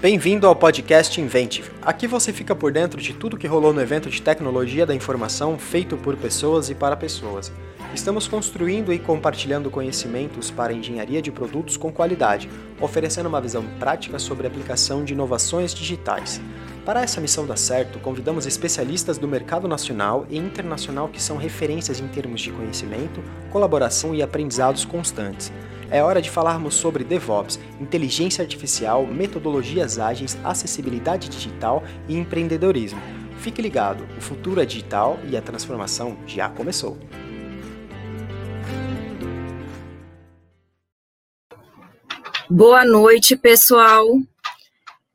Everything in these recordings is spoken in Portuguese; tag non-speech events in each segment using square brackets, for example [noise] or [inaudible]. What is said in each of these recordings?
Bem-vindo ao podcast Inventive. Aqui você fica por dentro de tudo que rolou no evento de tecnologia da informação feito por pessoas e para pessoas. Estamos construindo e compartilhando conhecimentos para engenharia de produtos com qualidade, oferecendo uma visão prática sobre a aplicação de inovações digitais. Para essa missão dar certo, convidamos especialistas do mercado nacional e internacional que são referências em termos de conhecimento, colaboração e aprendizados constantes. É hora de falarmos sobre DevOps, inteligência artificial, metodologias ágeis, acessibilidade digital e empreendedorismo. Fique ligado, o futuro é digital e a transformação já começou. Boa noite, pessoal.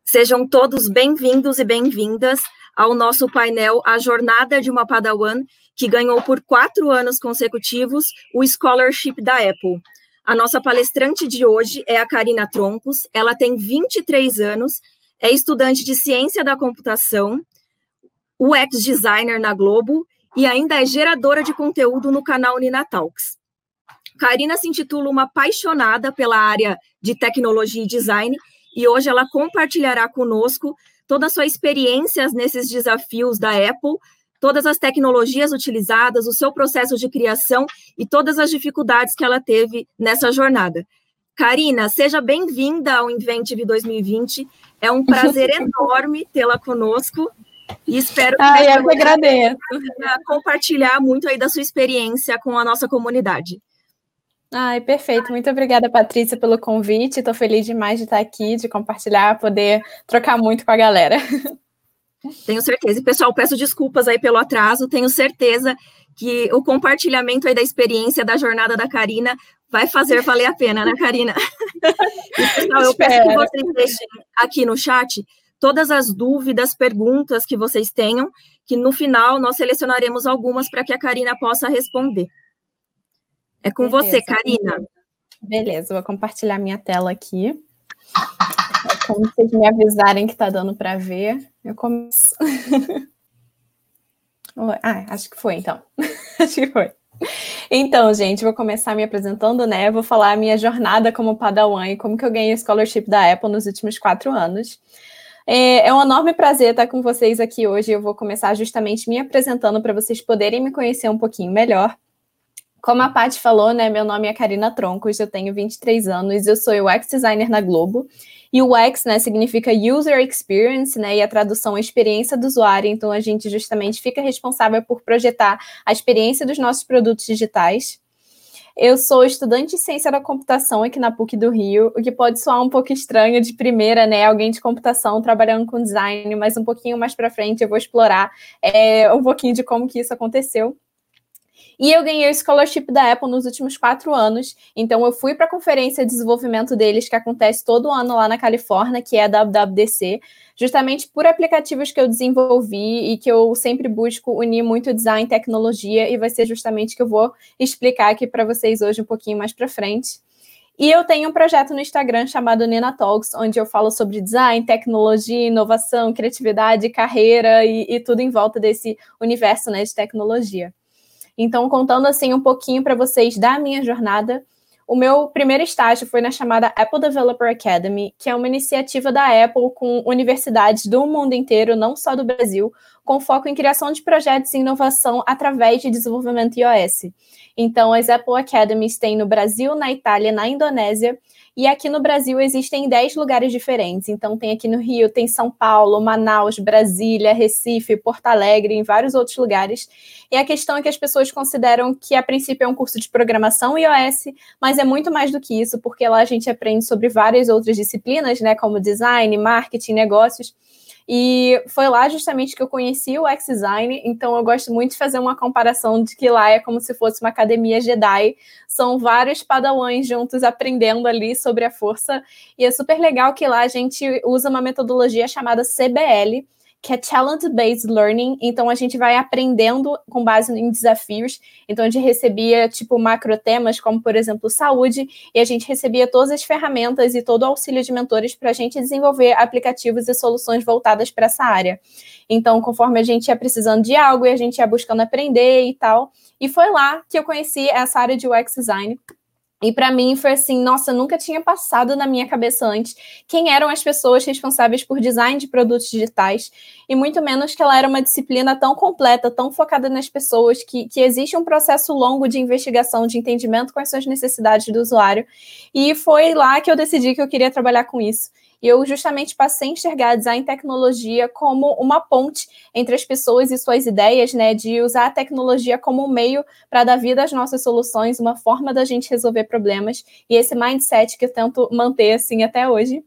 Sejam todos bem-vindos e bem-vindas ao nosso painel A Jornada de uma Padawan, que ganhou por quatro anos consecutivos o Scholarship da Apple. A nossa palestrante de hoje é a Karina Troncos, ela tem 23 anos, é estudante de ciência da computação, UX designer na Globo e ainda é geradora de conteúdo no canal Nina Talks. Karina se intitula uma apaixonada pela área de tecnologia e design e hoje ela compartilhará conosco toda a sua experiência nesses desafios da Apple todas as tecnologias utilizadas, o seu processo de criação e todas as dificuldades que ela teve nessa jornada. Karina, seja bem-vinda ao Inventive 2020. É um prazer [laughs] enorme tê-la conosco e espero que Ai, eu que agradeço. compartilhar muito aí da sua experiência com a nossa comunidade. Ai, perfeito. Muito obrigada, Patrícia, pelo convite. Estou feliz demais de estar aqui, de compartilhar, poder trocar muito com a galera. [laughs] Tenho certeza. E, pessoal, peço desculpas aí pelo atraso. Tenho certeza que o compartilhamento aí da experiência da jornada da Karina vai fazer valer a pena, né, Karina? [laughs] e, pessoal, eu peço que vocês deixem aqui no chat todas as dúvidas, perguntas que vocês tenham, que no final nós selecionaremos algumas para que a Karina possa responder. É com Beleza. você, Karina. Beleza, vou compartilhar minha tela aqui. Como vocês me avisarem que está dando para ver, eu começo. [laughs] ah, acho que foi então. [laughs] acho que foi. Então, gente, vou começar me apresentando, né? Vou falar a minha jornada como Padawan e como que eu ganhei o scholarship da Apple nos últimos quatro anos. É, é um enorme prazer estar com vocês aqui hoje. Eu vou começar justamente me apresentando para vocês poderem me conhecer um pouquinho melhor. Como a Paty falou, né? Meu nome é Karina Troncos, eu tenho 23 anos, eu sou UX designer na Globo UX, né, significa User Experience, né, e a tradução é experiência do usuário, então a gente justamente fica responsável por projetar a experiência dos nossos produtos digitais. Eu sou estudante de ciência da computação aqui na PUC do Rio, o que pode soar um pouco estranho de primeira, né? Alguém de computação trabalhando com design, mas um pouquinho mais para frente eu vou explorar é, um pouquinho de como que isso aconteceu. E eu ganhei o scholarship da Apple nos últimos quatro anos. Então, eu fui para a conferência de desenvolvimento deles, que acontece todo ano lá na Califórnia, que é a WWDC, justamente por aplicativos que eu desenvolvi e que eu sempre busco unir muito design e tecnologia, e vai ser justamente que eu vou explicar aqui para vocês hoje um pouquinho mais para frente. E eu tenho um projeto no Instagram chamado Nina Talks, onde eu falo sobre design, tecnologia, inovação, criatividade, carreira e, e tudo em volta desse universo né, de tecnologia. Então, contando assim um pouquinho para vocês da minha jornada, o meu primeiro estágio foi na chamada Apple Developer Academy, que é uma iniciativa da Apple com universidades do mundo inteiro, não só do Brasil, com foco em criação de projetos e inovação através de desenvolvimento iOS. Então, as Apple Academies têm no Brasil, na Itália, na Indonésia e aqui no Brasil existem 10 lugares diferentes. Então, tem aqui no Rio, tem São Paulo, Manaus, Brasília, Recife, Porto Alegre, em vários outros lugares. E a questão é que as pessoas consideram que, a princípio, é um curso de programação iOS, mas é muito mais do que isso, porque lá a gente aprende sobre várias outras disciplinas, né, como design, marketing, negócios. E foi lá justamente que eu conheci o X-Design, então eu gosto muito de fazer uma comparação de que lá é como se fosse uma academia Jedi. São vários padawans juntos aprendendo ali sobre a força, e é super legal que lá a gente usa uma metodologia chamada CBL, que é Challenge Based Learning. Então a gente vai aprendendo com base em desafios. Então a gente recebia tipo macro temas, como por exemplo saúde, e a gente recebia todas as ferramentas e todo o auxílio de mentores para a gente desenvolver aplicativos e soluções voltadas para essa área. Então, conforme a gente ia precisando de algo e a gente ia buscando aprender e tal. E foi lá que eu conheci essa área de UX design. E para mim foi assim, nossa, nunca tinha passado na minha cabeça antes quem eram as pessoas responsáveis por design de produtos digitais, e muito menos que ela era uma disciplina tão completa, tão focada nas pessoas, que, que existe um processo longo de investigação, de entendimento são as necessidades do usuário. E foi lá que eu decidi que eu queria trabalhar com isso. E eu justamente passei a enxergar design e tecnologia como uma ponte entre as pessoas e suas ideias, né? De usar a tecnologia como um meio para dar vida às nossas soluções, uma forma da gente resolver problemas. E esse mindset que eu tento manter assim até hoje.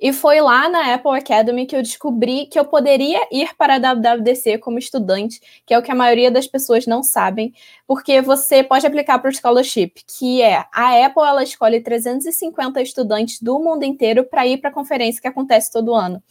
E foi lá na Apple Academy que eu descobri que eu poderia ir para a WWDC como estudante, que é o que a maioria das pessoas não sabem, porque você pode aplicar para o scholarship, que é a Apple ela escolhe 350 estudantes do mundo inteiro para ir para a conferência que acontece todo ano.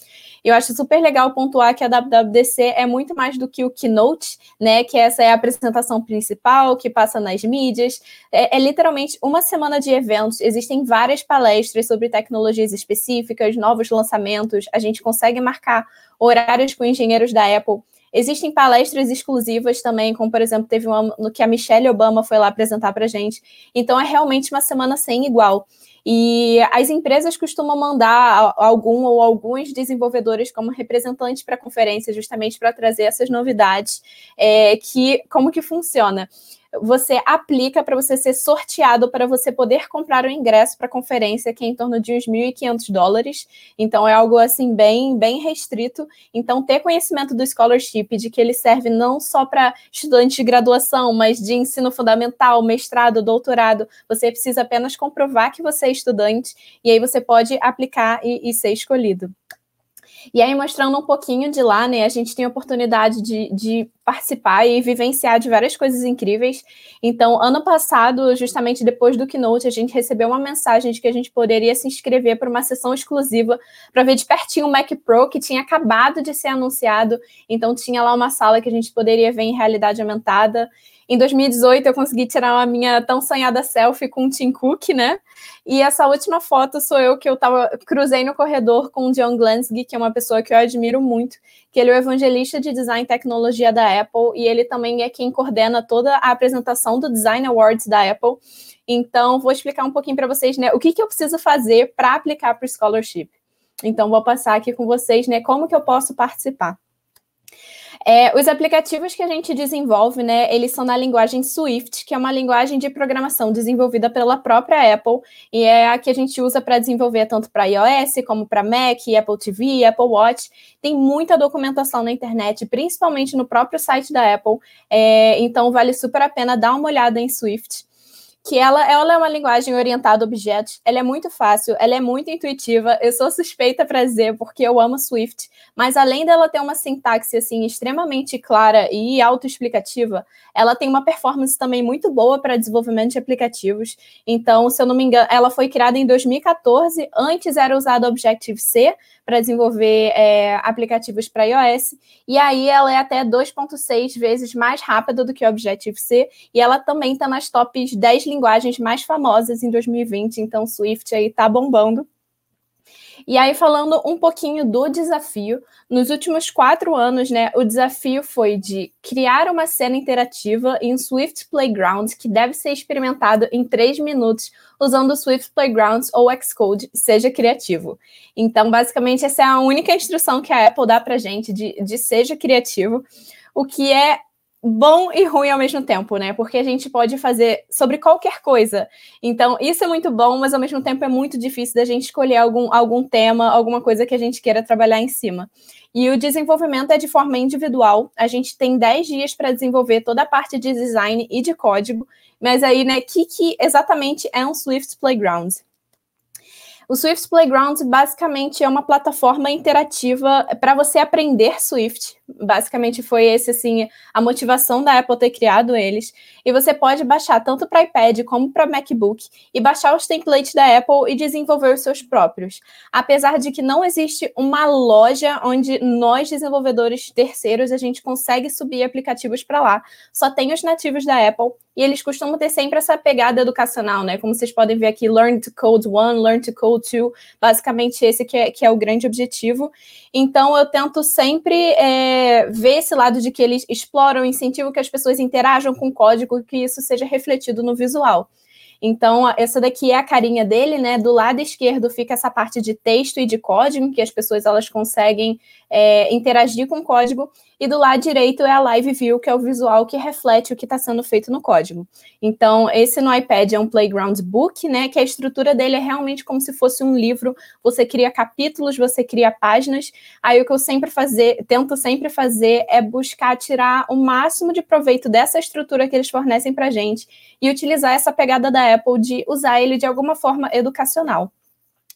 Eu acho super legal pontuar que a WWDC é muito mais do que o keynote, né? Que essa é a apresentação principal, que passa nas mídias. É, é literalmente uma semana de eventos. Existem várias palestras sobre tecnologias específicas, novos lançamentos. A gente consegue marcar horários com engenheiros da Apple. Existem palestras exclusivas também, como por exemplo, teve uma no que a Michelle Obama foi lá apresentar para gente. Então é realmente uma semana sem igual. E as empresas costumam mandar algum ou alguns desenvolvedores como representantes para a conferência, justamente para trazer essas novidades. É, que como que funciona? Você aplica para você ser sorteado para você poder comprar o ingresso para a conferência, que é em torno de uns 1.500 dólares. Então, é algo assim bem, bem restrito. Então, ter conhecimento do scholarship, de que ele serve não só para estudantes de graduação, mas de ensino fundamental, mestrado, doutorado, você precisa apenas comprovar que você é estudante e aí você pode aplicar e, e ser escolhido. E aí, mostrando um pouquinho de lá, né, a gente tem a oportunidade de, de participar e vivenciar de várias coisas incríveis. Então, ano passado, justamente depois do Keynote, a gente recebeu uma mensagem de que a gente poderia se inscrever para uma sessão exclusiva para ver de pertinho o Mac Pro, que tinha acabado de ser anunciado. Então, tinha lá uma sala que a gente poderia ver em realidade aumentada. Em 2018, eu consegui tirar a minha tão sonhada selfie com o Tim Cook, né? E essa última foto sou eu que eu tava, cruzei no corredor com o John Glansky, que é uma pessoa que eu admiro muito, que ele é o evangelista de design e tecnologia da Apple, e ele também é quem coordena toda a apresentação do Design Awards da Apple. Então, vou explicar um pouquinho para vocês, né, o que, que eu preciso fazer para aplicar para o scholarship. Então, vou passar aqui com vocês, né, como que eu posso participar. É, os aplicativos que a gente desenvolve, né, eles são na linguagem Swift, que é uma linguagem de programação desenvolvida pela própria Apple e é a que a gente usa para desenvolver tanto para iOS como para Mac, Apple TV, Apple Watch. Tem muita documentação na internet, principalmente no próprio site da Apple. É, então vale super a pena dar uma olhada em Swift que ela, ela é uma linguagem orientada a objetos, ela é muito fácil, ela é muito intuitiva. Eu sou suspeita para dizer porque eu amo Swift, mas além dela ter uma sintaxe assim extremamente clara e autoexplicativa, ela tem uma performance também muito boa para desenvolvimento de aplicativos. Então, se eu não me engano, ela foi criada em 2014, antes era usado Objective-C para desenvolver é, aplicativos para iOS, e aí ela é até 2.6 vezes mais rápida do que o Objective-C, e ela também está nas tops 10 linguagens mais famosas em 2020, então Swift aí tá bombando. E aí, falando um pouquinho do desafio, nos últimos quatro anos, né, o desafio foi de criar uma cena interativa em Swift Playground que deve ser experimentado em três minutos usando Swift Playgrounds ou Xcode, seja criativo. Então, basicamente, essa é a única instrução que a Apple dá para gente de, de seja criativo, o que é bom e ruim ao mesmo tempo, né? Porque a gente pode fazer sobre qualquer coisa. Então, isso é muito bom, mas ao mesmo tempo é muito difícil da gente escolher algum, algum tema, alguma coisa que a gente queira trabalhar em cima. E o desenvolvimento é de forma individual. A gente tem 10 dias para desenvolver toda a parte de design e de código. Mas aí, né, o que, que exatamente é um Swift Playground? O Swift Playground basicamente é uma plataforma interativa para você aprender Swift. Basicamente foi esse assim a motivação da Apple ter criado eles. E você pode baixar tanto para iPad como para MacBook e baixar os templates da Apple e desenvolver os seus próprios. Apesar de que não existe uma loja onde nós desenvolvedores terceiros a gente consegue subir aplicativos para lá. Só tem os nativos da Apple e eles costumam ter sempre essa pegada educacional, né? Como vocês podem ver aqui, Learn to Code 1, Learn to Code 2, basicamente esse que é, que é o grande objetivo. Então, eu tento sempre é, ver esse lado de que eles exploram, incentivam que as pessoas interajam com o código, que isso seja refletido no visual. Então, essa daqui é a carinha dele, né? Do lado esquerdo fica essa parte de texto e de código, que as pessoas elas conseguem é, interagir com o código, e do lado direito é a Live View, que é o visual que reflete o que está sendo feito no código. Então, esse no iPad é um Playground Book, né? Que a estrutura dele é realmente como se fosse um livro. Você cria capítulos, você cria páginas. Aí o que eu sempre fazer, tento sempre fazer é buscar tirar o máximo de proveito dessa estrutura que eles fornecem para gente e utilizar essa pegada da Apple de usar ele de alguma forma educacional.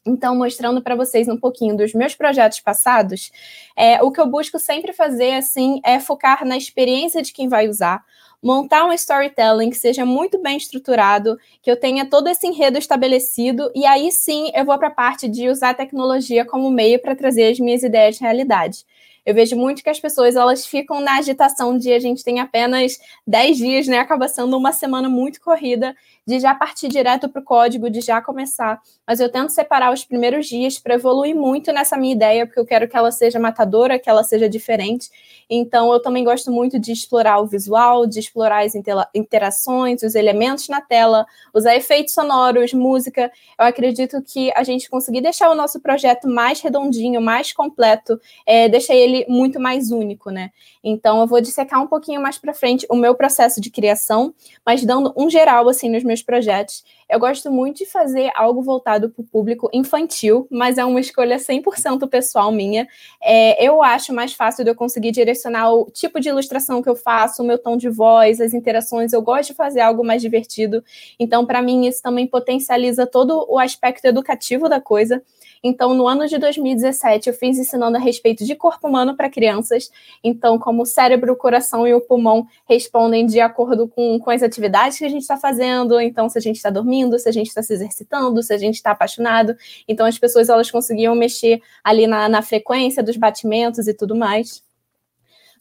Então, mostrando para vocês um pouquinho dos meus projetos passados, é, o que eu busco sempre fazer, assim, é focar na experiência de quem vai usar, montar um storytelling que seja muito bem estruturado, que eu tenha todo esse enredo estabelecido, e aí sim eu vou para a parte de usar a tecnologia como meio para trazer as minhas ideias de realidade. Eu vejo muito que as pessoas elas ficam na agitação de a gente tem apenas 10 dias, né? Acaba sendo uma semana muito corrida de já partir direto para o código, de já começar. Mas eu tento separar os primeiros dias para evoluir muito nessa minha ideia, porque eu quero que ela seja matadora, que ela seja diferente. Então, eu também gosto muito de explorar o visual, de explorar as interações, os elementos na tela, usar efeitos sonoros, música. Eu acredito que a gente conseguir deixar o nosso projeto mais redondinho, mais completo, é, deixa ele muito mais único, né? Então, eu vou dissecar um pouquinho mais para frente o meu processo de criação, mas dando um geral, assim, nos meus meus projetos. Eu gosto muito de fazer algo voltado para o público infantil, mas é uma escolha 100% pessoal minha. É, eu acho mais fácil de eu conseguir direcionar o tipo de ilustração que eu faço, o meu tom de voz, as interações. Eu gosto de fazer algo mais divertido. Então, para mim, isso também potencializa todo o aspecto educativo da coisa. Então, no ano de 2017, eu fiz ensinando a respeito de corpo humano para crianças. Então, como o cérebro, o coração e o pulmão respondem de acordo com, com as atividades que a gente está fazendo. Então, se a gente está dormindo, se a gente está se exercitando, se a gente está apaixonado. Então, as pessoas elas conseguiam mexer ali na, na frequência dos batimentos e tudo mais.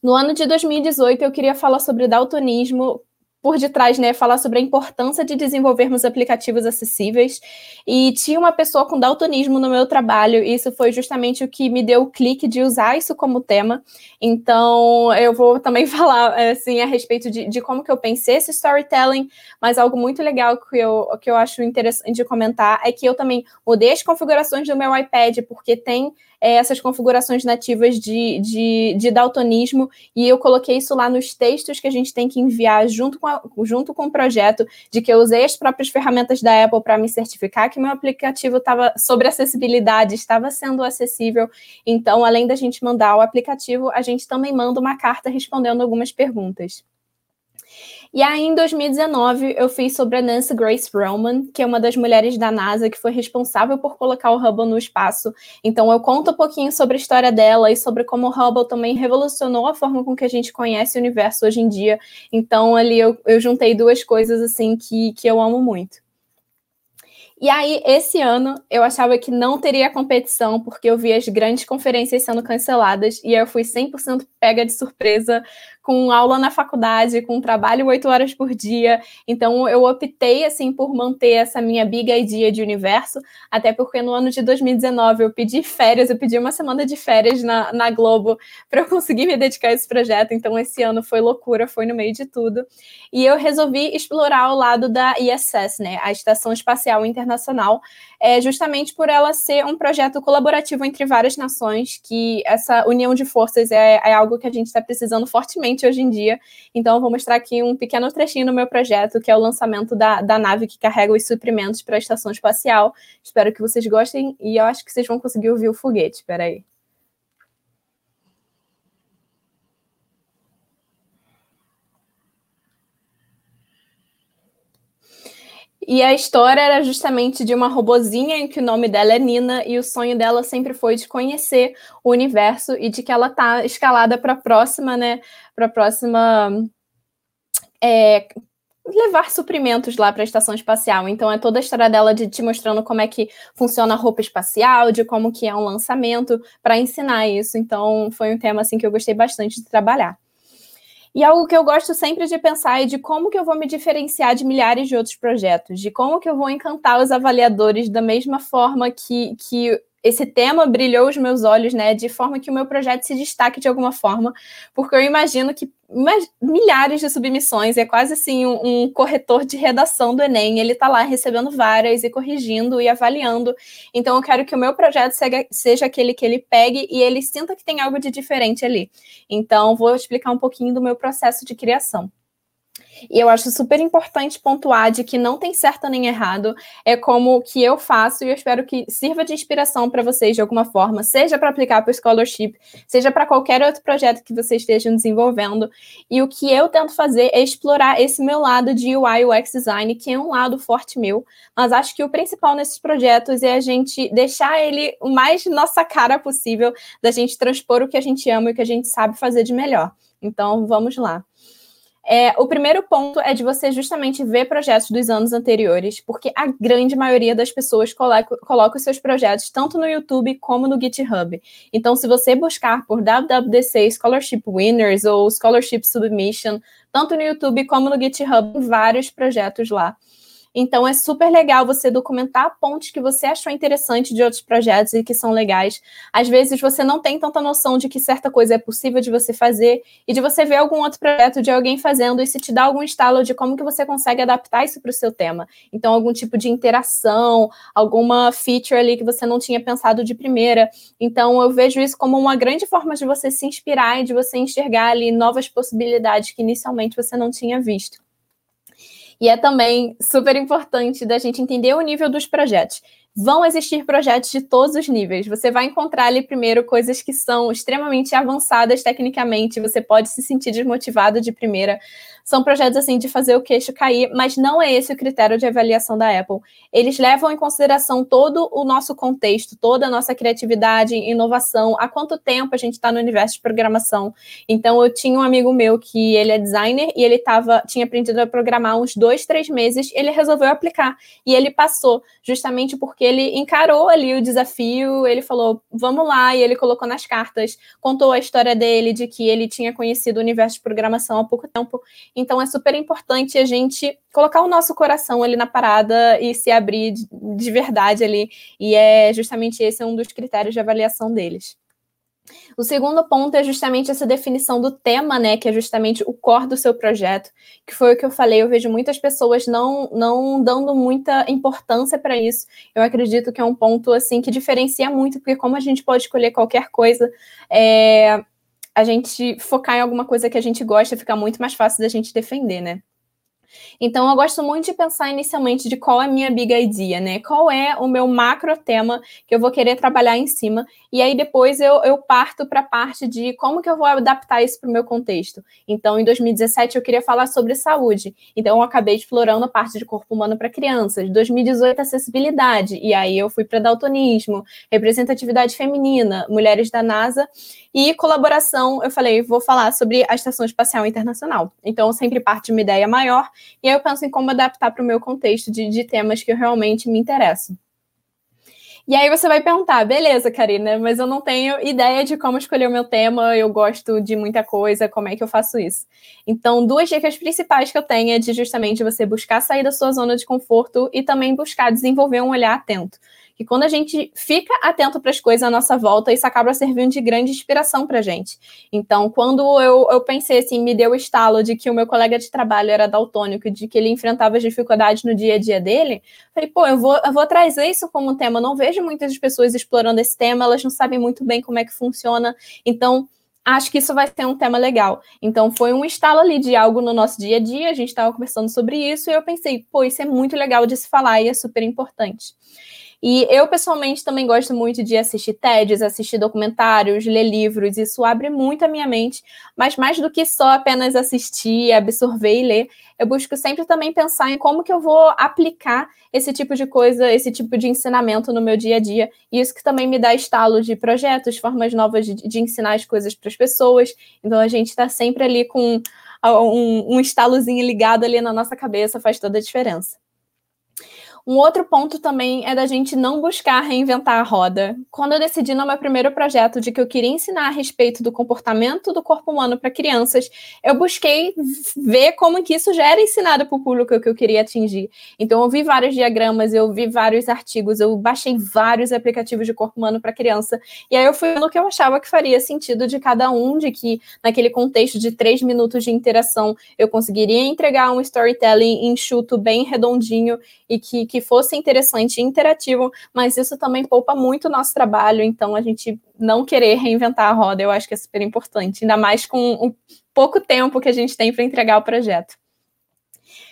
No ano de 2018, eu queria falar sobre daltonismo por detrás, né, falar sobre a importância de desenvolvermos aplicativos acessíveis. E tinha uma pessoa com daltonismo no meu trabalho, e isso foi justamente o que me deu o clique de usar isso como tema. Então, eu vou também [laughs] falar assim a respeito de, de como que eu pensei esse storytelling, mas algo muito legal que eu, que eu acho interessante de comentar é que eu também mudei as configurações do meu iPad, porque tem é, essas configurações nativas de, de, de daltonismo, e eu coloquei isso lá nos textos que a gente tem que enviar junto com, a, junto com o projeto, de que eu usei as próprias ferramentas da Apple para me certificar que meu aplicativo estava sobre acessibilidade, estava sendo acessível. Então, além da gente mandar o aplicativo, a gente também manda uma carta respondendo algumas perguntas. E aí, em 2019, eu fiz sobre a Nancy Grace Roman, que é uma das mulheres da NASA que foi responsável por colocar o Hubble no espaço. Então, eu conto um pouquinho sobre a história dela e sobre como o Hubble também revolucionou a forma com que a gente conhece o universo hoje em dia. Então, ali eu, eu juntei duas coisas assim que, que eu amo muito. E aí, esse ano, eu achava que não teria competição, porque eu vi as grandes conferências sendo canceladas, e eu fui 100% pega de surpresa com aula na faculdade, com trabalho oito horas por dia. Então, eu optei, assim, por manter essa minha big idea de universo, até porque no ano de 2019 eu pedi férias, eu pedi uma semana de férias na, na Globo [laughs] para eu conseguir me dedicar a esse projeto. Então, esse ano foi loucura, foi no meio de tudo. E eu resolvi explorar o lado da ISS, né, a Estação Espacial Internacional, é, justamente por ela ser um projeto colaborativo entre várias nações, que essa união de forças é, é algo que a gente está precisando fortemente hoje em dia. Então, eu vou mostrar aqui um pequeno trechinho do meu projeto, que é o lançamento da, da nave que carrega os suprimentos para a estação espacial. Espero que vocês gostem e eu acho que vocês vão conseguir ouvir o foguete. Espera aí. E a história era justamente de uma robozinha em que o nome dela é Nina e o sonho dela sempre foi de conhecer o universo e de que ela tá escalada para a próxima, né, para a próxima é, levar suprimentos lá para a estação espacial. Então é toda a história dela de te mostrando como é que funciona a roupa espacial, de como que é um lançamento para ensinar isso. Então foi um tema assim que eu gostei bastante de trabalhar. E algo que eu gosto sempre de pensar é de como que eu vou me diferenciar de milhares de outros projetos, de como que eu vou encantar os avaliadores da mesma forma que, que esse tema brilhou os meus olhos, né, de forma que o meu projeto se destaque de alguma forma, porque eu imagino que milhares de submissões, é quase assim um, um corretor de redação do Enem, ele está lá recebendo várias e corrigindo e avaliando. Então eu quero que o meu projeto seja, seja aquele que ele pegue e ele sinta que tem algo de diferente ali. Então vou explicar um pouquinho do meu processo de criação. E eu acho super importante pontuar de que não tem certo nem errado, é como que eu faço e eu espero que sirva de inspiração para vocês de alguma forma, seja para aplicar para o scholarship, seja para qualquer outro projeto que vocês estejam desenvolvendo. E o que eu tento fazer é explorar esse meu lado de UI UX design, que é um lado forte meu, mas acho que o principal nesses projetos é a gente deixar ele o mais nossa cara possível, da gente transpor o que a gente ama e o que a gente sabe fazer de melhor. Então, vamos lá. É, o primeiro ponto é de você justamente ver projetos dos anos anteriores, porque a grande maioria das pessoas coloca, coloca os seus projetos tanto no YouTube como no GitHub. Então, se você buscar por WWDC Scholarship Winners ou Scholarship Submission, tanto no YouTube como no GitHub, vários projetos lá. Então, é super legal você documentar pontos que você achou interessante de outros projetos e que são legais. Às vezes, você não tem tanta noção de que certa coisa é possível de você fazer e de você ver algum outro projeto de alguém fazendo e se te dá algum estalo de como que você consegue adaptar isso para o seu tema. Então, algum tipo de interação, alguma feature ali que você não tinha pensado de primeira. Então, eu vejo isso como uma grande forma de você se inspirar e de você enxergar ali novas possibilidades que inicialmente você não tinha visto. E é também super importante da gente entender o nível dos projetos. Vão existir projetos de todos os níveis. Você vai encontrar ali primeiro coisas que são extremamente avançadas tecnicamente, você pode se sentir desmotivado de primeira. São projetos assim de fazer o queixo cair, mas não é esse o critério de avaliação da Apple. Eles levam em consideração todo o nosso contexto, toda a nossa criatividade, inovação, há quanto tempo a gente está no universo de programação. Então, eu tinha um amigo meu que ele é designer e ele tava, tinha aprendido a programar uns dois, três meses, ele resolveu aplicar e ele passou, justamente porque ele encarou ali o desafio, ele falou, vamos lá, e ele colocou nas cartas, contou a história dele, de que ele tinha conhecido o universo de programação há pouco tempo então é super importante a gente colocar o nosso coração ali na parada e se abrir de, de verdade ali. E é justamente esse é um dos critérios de avaliação deles. O segundo ponto é justamente essa definição do tema, né, que é justamente o core do seu projeto, que foi o que eu falei, eu vejo muitas pessoas não não dando muita importância para isso. Eu acredito que é um ponto assim que diferencia muito, porque como a gente pode escolher qualquer coisa, é, a gente focar em alguma coisa que a gente gosta, fica muito mais fácil da gente defender, né? Então, eu gosto muito de pensar inicialmente de qual é a minha big idea, né? Qual é o meu macro tema que eu vou querer trabalhar em cima. E aí, depois, eu, eu parto para a parte de como que eu vou adaptar isso para o meu contexto. Então, em 2017, eu queria falar sobre saúde. Então, eu acabei explorando a parte de corpo humano para crianças. 2018, acessibilidade. E aí, eu fui para daltonismo, representatividade feminina, mulheres da NASA. E colaboração, eu falei, vou falar sobre a Estação Espacial Internacional. Então, sempre parte de uma ideia maior, e aí eu penso em como adaptar para o meu contexto de, de temas que realmente me interessam. E aí você vai perguntar, beleza, Karina, mas eu não tenho ideia de como escolher o meu tema, eu gosto de muita coisa, como é que eu faço isso? Então, duas dicas principais que eu tenho é de justamente você buscar sair da sua zona de conforto e também buscar desenvolver um olhar atento que quando a gente fica atento para as coisas à nossa volta, isso acaba servindo de grande inspiração para a gente. Então, quando eu, eu pensei assim, me deu o estalo de que o meu colega de trabalho era daltônico, de que ele enfrentava as dificuldades no dia a dia dele, falei, pô, eu vou, eu vou trazer isso como tema. Eu não vejo muitas pessoas explorando esse tema, elas não sabem muito bem como é que funciona. Então, acho que isso vai ser um tema legal. Então, foi um estalo ali de algo no nosso dia a dia, a gente estava conversando sobre isso, e eu pensei, pô, isso é muito legal de se falar e é super importante. E eu, pessoalmente, também gosto muito de assistir TEDs, assistir documentários, ler livros. Isso abre muito a minha mente. Mas mais do que só apenas assistir, absorver e ler, eu busco sempre também pensar em como que eu vou aplicar esse tipo de coisa, esse tipo de ensinamento no meu dia a dia. E isso que também me dá estalo de projetos, formas novas de, de ensinar as coisas para as pessoas. Então, a gente está sempre ali com um, um estalozinho ligado ali na nossa cabeça, faz toda a diferença. Um outro ponto também é da gente não buscar reinventar a roda. Quando eu decidi no meu primeiro projeto de que eu queria ensinar a respeito do comportamento do corpo humano para crianças, eu busquei ver como que isso já era ensinado para o público que eu queria atingir. Então eu vi vários diagramas, eu vi vários artigos, eu baixei vários aplicativos de corpo humano para criança, e aí eu fui no que eu achava que faria sentido de cada um, de que naquele contexto de três minutos de interação eu conseguiria entregar um storytelling enxuto, bem redondinho e que que fosse interessante e interativo, mas isso também poupa muito o nosso trabalho, então a gente não querer reinventar a roda, eu acho que é super importante, ainda mais com o pouco tempo que a gente tem para entregar o projeto.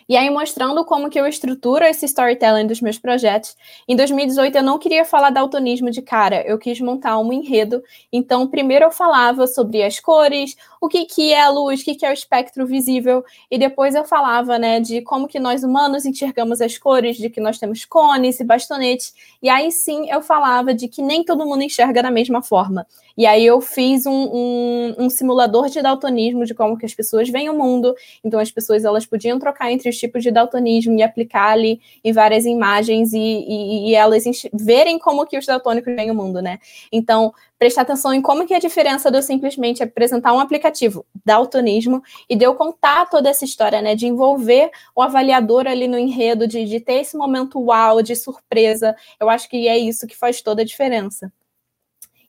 E aí, mostrando como que eu estruturo esse storytelling dos meus projetos. Em 2018, eu não queria falar daltonismo de cara, eu quis montar um enredo. Então, primeiro eu falava sobre as cores, o que, que é a luz, o que, que é o espectro visível, e depois eu falava, né, de como que nós humanos enxergamos as cores, de que nós temos cones e bastonetes. E aí sim eu falava de que nem todo mundo enxerga da mesma forma. E aí eu fiz um, um, um, simulador de daltonismo, de como que as pessoas veem o mundo. Então as pessoas elas podiam trocar entre os tipos de daltonismo e aplicar ali em várias imagens e, e, e elas verem como que os daltônicos veem o mundo, né? Então prestar atenção em como que é a diferença de eu simplesmente apresentar um aplicativo daltonismo e de eu contar toda essa história, né? De envolver o avaliador ali no enredo, de, de ter esse momento uau, de surpresa. Eu acho que é isso que faz toda a diferença.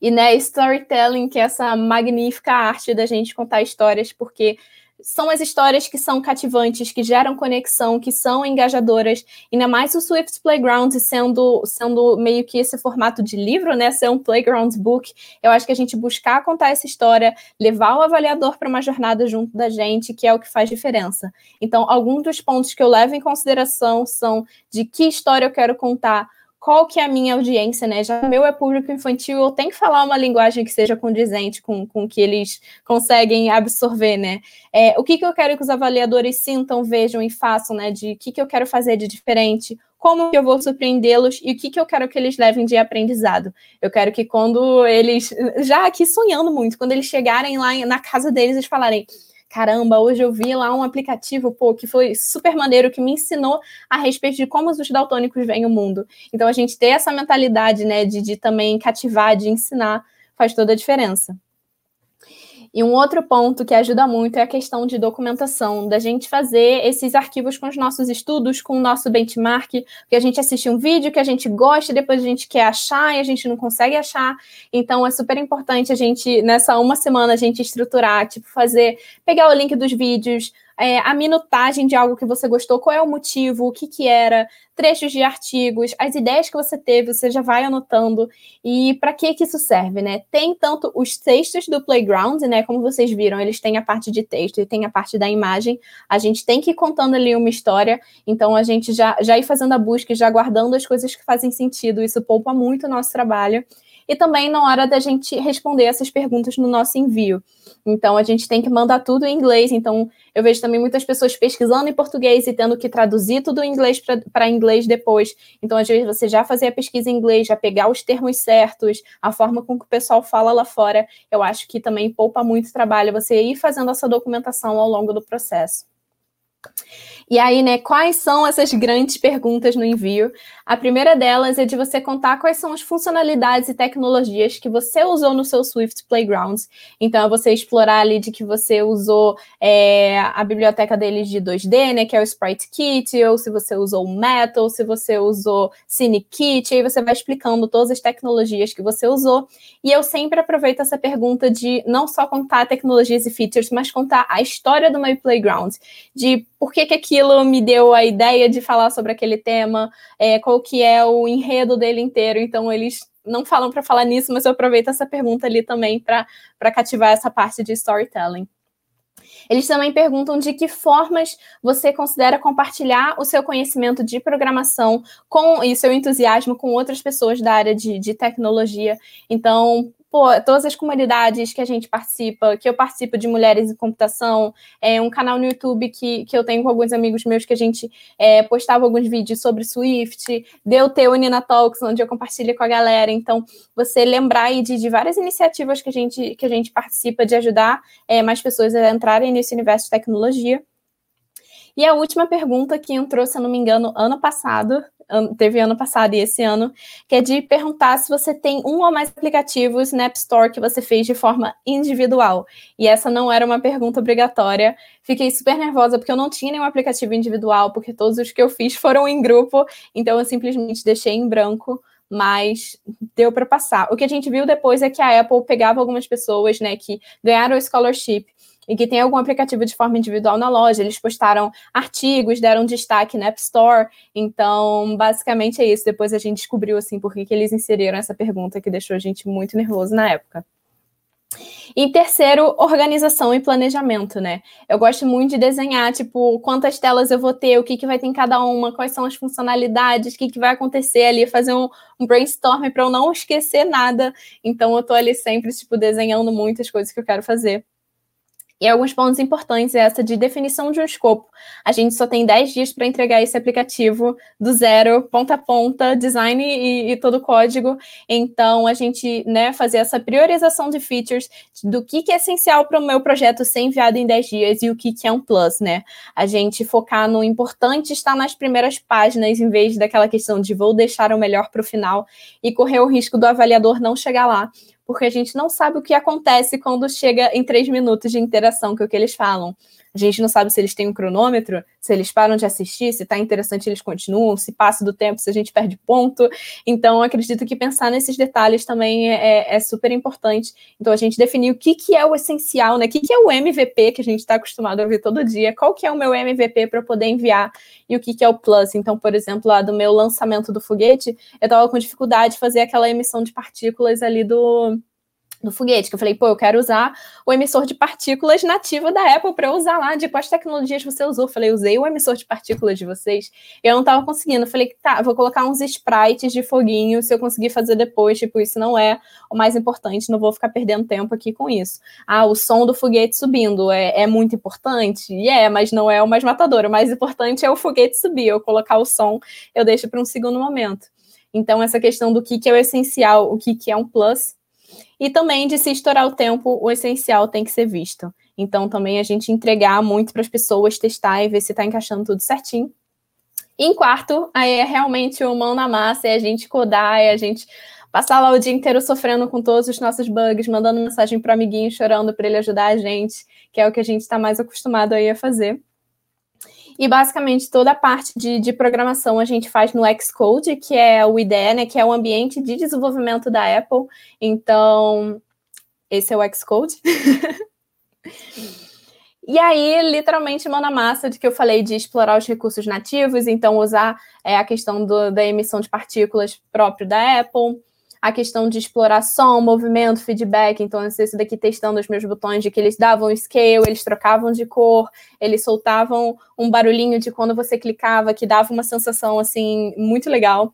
E, né, storytelling, que é essa magnífica arte da gente contar histórias, porque são as histórias que são cativantes, que geram conexão, que são engajadoras, ainda mais o Swift Playground sendo, sendo meio que esse formato de livro, né? Ser um playground book. Eu acho que a gente buscar contar essa história, levar o avaliador para uma jornada junto da gente, que é o que faz diferença. Então, alguns dos pontos que eu levo em consideração são de que história eu quero contar, qual que é a minha audiência, né? Já o meu é público infantil, eu tenho que falar uma linguagem que seja condizente com, com que eles conseguem absorver, né? É, o que, que eu quero que os avaliadores sintam, vejam e façam, né? De o que, que eu quero fazer de diferente, como que eu vou surpreendê-los e o que, que eu quero que eles levem de aprendizado. Eu quero que quando eles, já aqui sonhando muito, quando eles chegarem lá na casa deles, eles falarem caramba, hoje eu vi lá um aplicativo, pô, que foi super maneiro, que me ensinou a respeito de como os daltônicos veem o mundo. Então, a gente ter essa mentalidade, né, de, de também cativar, de ensinar, faz toda a diferença. E um outro ponto que ajuda muito é a questão de documentação, da gente fazer esses arquivos com os nossos estudos, com o nosso benchmark, que a gente assiste um vídeo que a gente gosta e depois a gente quer achar e a gente não consegue achar. Então é super importante a gente, nessa uma semana, a gente estruturar, tipo, fazer, pegar o link dos vídeos, é, a minutagem de algo que você gostou, qual é o motivo, o que, que era, trechos de artigos, as ideias que você teve, você já vai anotando. E para que, que isso serve, né? Tem tanto os textos do Playground, né? Como vocês viram, eles têm a parte de texto e tem a parte da imagem. A gente tem que ir contando ali uma história, então a gente já, já ir fazendo a busca e já guardando as coisas que fazem sentido. Isso poupa muito o nosso trabalho e também na hora da gente responder essas perguntas no nosso envio. Então, a gente tem que mandar tudo em inglês. Então, eu vejo também muitas pessoas pesquisando em português e tendo que traduzir tudo em inglês para inglês depois. Então, às vezes, você já fazer a pesquisa em inglês, já pegar os termos certos, a forma com que o pessoal fala lá fora, eu acho que também poupa muito trabalho você ir fazendo essa documentação ao longo do processo. E aí, né, quais são essas grandes perguntas no envio? A primeira delas é de você contar quais são as funcionalidades e tecnologias que você usou no seu Swift Playgrounds. Então, é você explorar ali de que você usou é, a biblioteca deles de 2D, né, que é o Sprite Kit, ou se você usou o Metal, se você usou Cine Kit, aí você vai explicando todas as tecnologias que você usou. E eu sempre aproveito essa pergunta de não só contar tecnologias e features, mas contar a história do meu Playground, de por que, que aquilo me deu a ideia de falar sobre aquele tema, é, qual que é o enredo dele inteiro. Então, eles não falam para falar nisso, mas eu aproveito essa pergunta ali também para cativar essa parte de storytelling. Eles também perguntam de que formas você considera compartilhar o seu conhecimento de programação com e seu entusiasmo com outras pessoas da área de, de tecnologia. Então, pô, todas as comunidades que a gente participa, que eu participo de Mulheres em Computação, é um canal no YouTube que, que eu tenho com alguns amigos meus que a gente é, postava alguns vídeos sobre Swift, deu ter o Nina Talks, onde eu compartilho com a galera. Então, você lembrar aí de, de várias iniciativas que a gente, que a gente participa de ajudar é, mais pessoas a entrarem nesse universo de tecnologia. E a última pergunta que entrou, se eu não me engano, ano passado, teve ano passado e esse ano, que é de perguntar se você tem um ou mais aplicativos na App Store que você fez de forma individual. E essa não era uma pergunta obrigatória. Fiquei super nervosa porque eu não tinha nenhum aplicativo individual, porque todos os que eu fiz foram em grupo, então eu simplesmente deixei em branco mas deu para passar. O que a gente viu depois é que a Apple pegava algumas pessoas, né, que ganharam o scholarship e que tem algum aplicativo de forma individual na loja. Eles postaram artigos, deram destaque na App Store. Então, basicamente é isso. Depois a gente descobriu assim por que, que eles inseriram essa pergunta que deixou a gente muito nervoso na época. E terceiro, organização e planejamento, né? Eu gosto muito de desenhar, tipo, quantas telas eu vou ter, o que, que vai ter em cada uma, quais são as funcionalidades, o que, que vai acontecer ali, fazer um, um brainstorm para eu não esquecer nada. Então, eu tô ali sempre, tipo, desenhando muitas coisas que eu quero fazer. E alguns pontos importantes é essa de definição de um escopo. A gente só tem 10 dias para entregar esse aplicativo do zero, ponta a ponta, design e, e todo o código. Então, a gente né, fazer essa priorização de features do que, que é essencial para o meu projeto ser enviado em 10 dias e o que, que é um plus, né? A gente focar no importante estar nas primeiras páginas, em vez daquela questão de vou deixar o melhor para o final e correr o risco do avaliador não chegar lá porque a gente não sabe o que acontece quando chega em três minutos de interação, que é o que eles falam. A gente não sabe se eles têm um cronômetro, se eles param de assistir, se está interessante eles continuam, se passa do tempo, se a gente perde ponto. Então, acredito que pensar nesses detalhes também é, é, é super importante. Então, a gente definir o que, que é o essencial, né? O que, que é o MVP que a gente está acostumado a ouvir todo dia, qual que é o meu MVP para poder enviar e o que, que é o plus. Então, por exemplo, lá do meu lançamento do foguete, eu estava com dificuldade de fazer aquela emissão de partículas ali do do foguete, que eu falei, pô, eu quero usar o emissor de partículas nativo da Apple para usar lá, de quais tecnologias você usou. Eu falei, usei o emissor de partículas de vocês. Eu não tava conseguindo. Eu falei, tá, vou colocar uns sprites de foguinho, se eu conseguir fazer depois, tipo, isso não é o mais importante, não vou ficar perdendo tempo aqui com isso. Ah, o som do foguete subindo é, é muito importante? E é, mas não é o mais matador. O mais importante é o foguete subir. Eu colocar o som, eu deixo para um segundo momento. Então, essa questão do que, que é o essencial, o que, que é um plus, e também de se estourar o tempo, o essencial tem que ser visto. Então, também a gente entregar muito para as pessoas, testar e ver se está encaixando tudo certinho. Em quarto, aí é realmente o mão na massa, é a gente codar, é a gente passar lá o dia inteiro sofrendo com todos os nossos bugs, mandando mensagem para o amiguinho chorando para ele ajudar a gente, que é o que a gente está mais acostumado aí a fazer. E basicamente toda a parte de, de programação a gente faz no Xcode, que é o IDE, né, que é o ambiente de desenvolvimento da Apple. Então, esse é o Xcode. [laughs] E aí, literalmente, mão na massa de que eu falei de explorar os recursos nativos, então usar é, a questão do, da emissão de partículas próprio da Apple, a questão de exploração, movimento, feedback. Então, esse daqui testando os meus botões de que eles davam scale, eles trocavam de cor, eles soltavam um barulhinho de quando você clicava, que dava uma sensação assim muito legal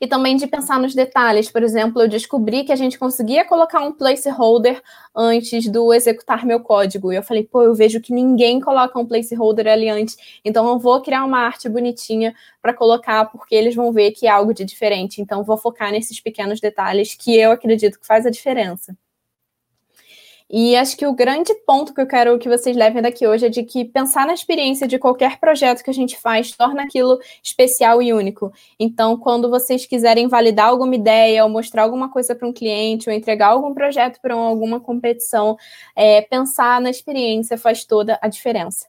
e também de pensar nos detalhes. Por exemplo, eu descobri que a gente conseguia colocar um placeholder antes do executar meu código. E eu falei, pô, eu vejo que ninguém coloca um placeholder ali antes, então eu vou criar uma arte bonitinha para colocar, porque eles vão ver que é algo de diferente. Então, vou focar nesses pequenos detalhes que eu acredito que faz a diferença. E acho que o grande ponto que eu quero que vocês levem daqui hoje é de que pensar na experiência de qualquer projeto que a gente faz torna aquilo especial e único. Então, quando vocês quiserem validar alguma ideia, ou mostrar alguma coisa para um cliente, ou entregar algum projeto para alguma competição, é, pensar na experiência faz toda a diferença.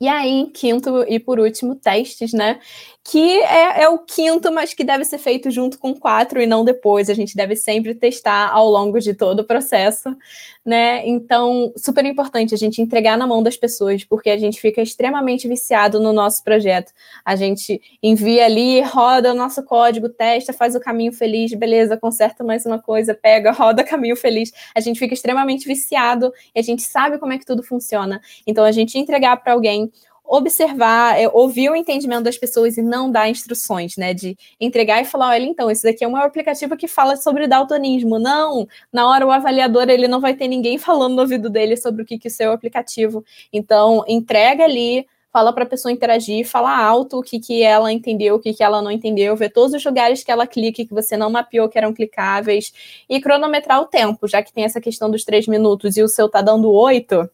E aí, quinto e por último, testes, né? Que é, é, o quinto, mas que deve ser feito junto com quatro e não depois. A gente deve sempre testar ao longo de todo o processo, né? Então, super importante a gente entregar na mão das pessoas, porque a gente fica extremamente viciado no nosso projeto. A gente envia ali, roda o nosso código, testa, faz o caminho feliz, beleza, conserta mais uma coisa, pega, [laughs] roda caminho feliz. A gente fica extremamente viciado e a gente sabe como é que tudo funciona. Então, a gente entregar para alguém observar, é, ouvir o entendimento das pessoas e não dar instruções, né? De entregar e falar, olha, então, esse daqui é um aplicativo que fala sobre daltonismo. Não, na hora o avaliador, ele não vai ter ninguém [laughs] falando no ouvido dele sobre o que, que é o seu aplicativo. Então, entrega ali, fala para a pessoa interagir, fala alto o que, que ela entendeu, o que, que ela não entendeu, ver todos os lugares que ela clica que você não mapeou que eram clicáveis e cronometrar o tempo, já que tem essa questão dos três minutos e o seu tá dando oito,